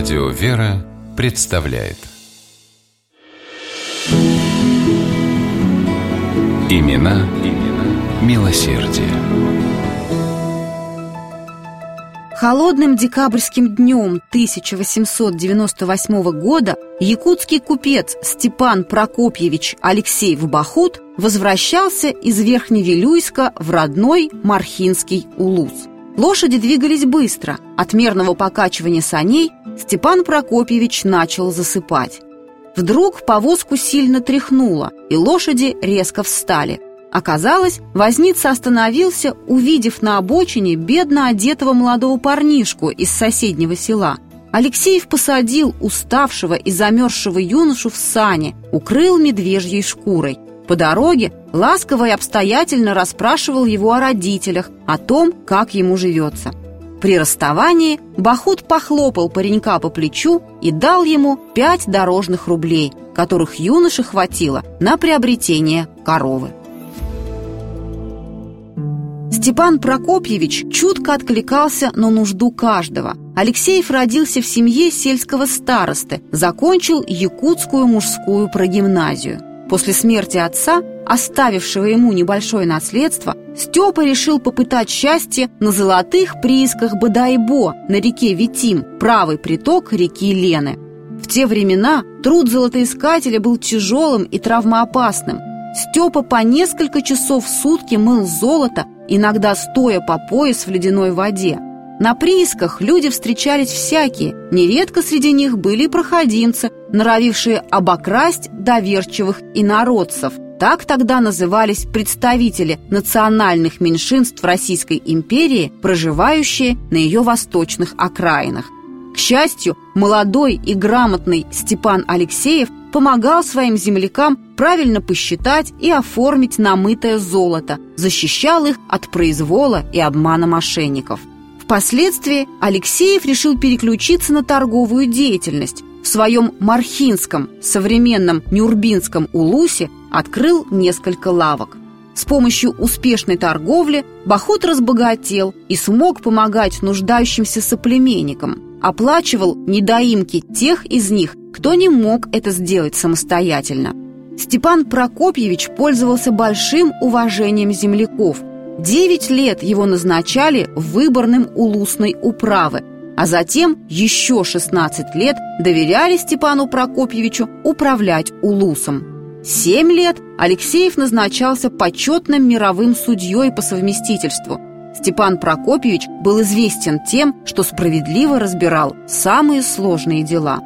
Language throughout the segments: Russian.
Радио «Вера» представляет Имена, имена милосердие. Холодным декабрьским днем 1898 года якутский купец Степан Прокопьевич Алексеев-Бахут возвращался из Верхневилюйска в родной Мархинский Улус. Лошади двигались быстро. От мерного покачивания саней Степан Прокопьевич начал засыпать. Вдруг повозку сильно тряхнуло, и лошади резко встали. Оказалось, возница остановился, увидев на обочине бедно одетого молодого парнишку из соседнего села. Алексеев посадил уставшего и замерзшего юношу в сани, укрыл медвежьей шкурой. По дороге ласково и обстоятельно расспрашивал его о родителях, о том, как ему живется. При расставании Бахут похлопал паренька по плечу и дал ему пять дорожных рублей, которых юноше хватило на приобретение коровы. Степан Прокопьевич чутко откликался на нужду каждого. Алексеев родился в семье сельского старосты, закончил якутскую мужскую прогимназию. После смерти отца, оставившего ему небольшое наследство, Степа решил попытать счастье на золотых приисках Бадайбо на реке Витим, правый приток реки Лены. В те времена труд золотоискателя был тяжелым и травмоопасным. Степа по несколько часов в сутки мыл золото, иногда стоя по пояс в ледяной воде. На приисках люди встречались всякие, нередко среди них были проходимцы, норовившие обокрасть доверчивых инородцев. Так тогда назывались представители национальных меньшинств Российской империи, проживающие на ее восточных окраинах. К счастью, молодой и грамотный Степан Алексеев помогал своим землякам правильно посчитать и оформить намытое золото, защищал их от произвола и обмана мошенников. Впоследствии Алексеев решил переключиться на торговую деятельность, в своем Мархинском, современном Нюрбинском Улусе открыл несколько лавок. С помощью успешной торговли Бахут разбогател и смог помогать нуждающимся соплеменникам, оплачивал недоимки тех из них, кто не мог это сделать самостоятельно. Степан Прокопьевич пользовался большим уважением земляков. Девять лет его назначали выборным улусной управы, а затем еще 16 лет доверяли Степану Прокопьевичу управлять Улусом. Семь лет Алексеев назначался почетным мировым судьей по совместительству. Степан Прокопьевич был известен тем, что справедливо разбирал самые сложные дела.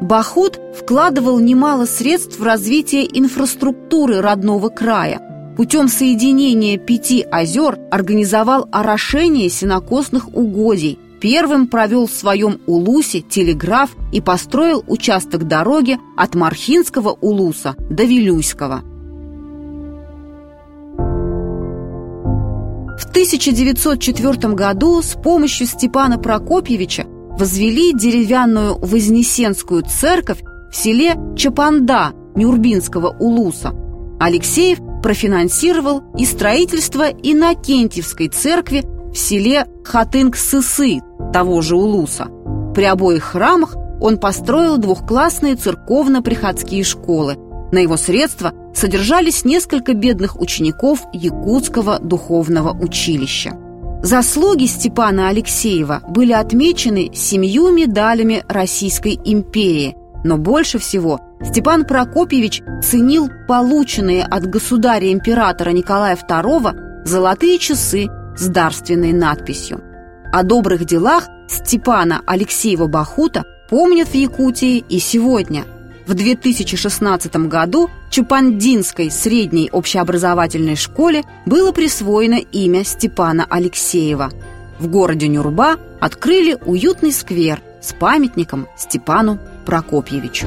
Бахут вкладывал немало средств в развитие инфраструктуры родного края. Путем соединения пяти озер организовал орошение сенокосных угодий, Первым провел в своем Улусе телеграф и построил участок дороги от Мархинского Улуса до Вилюйского. В 1904 году с помощью Степана Прокопьевича возвели деревянную Вознесенскую церковь в селе Чапанда Нюрбинского Улуса. Алексеев профинансировал и строительство Иннокентьевской церкви в селе Хатынг-Сысы того же Улуса. При обоих храмах он построил двухклассные церковно-приходские школы. На его средства содержались несколько бедных учеников Якутского духовного училища. Заслуги Степана Алексеева были отмечены семью медалями Российской империи, но больше всего Степан Прокопьевич ценил полученные от государя-императора Николая II золотые часы с дарственной надписью. О добрых делах Степана Алексеева-Бахута помнят в Якутии и сегодня. В 2016 году Чупандинской средней общеобразовательной школе было присвоено имя Степана Алексеева. В городе Нюрба открыли уютный сквер с памятником Степану Прокопьевичу.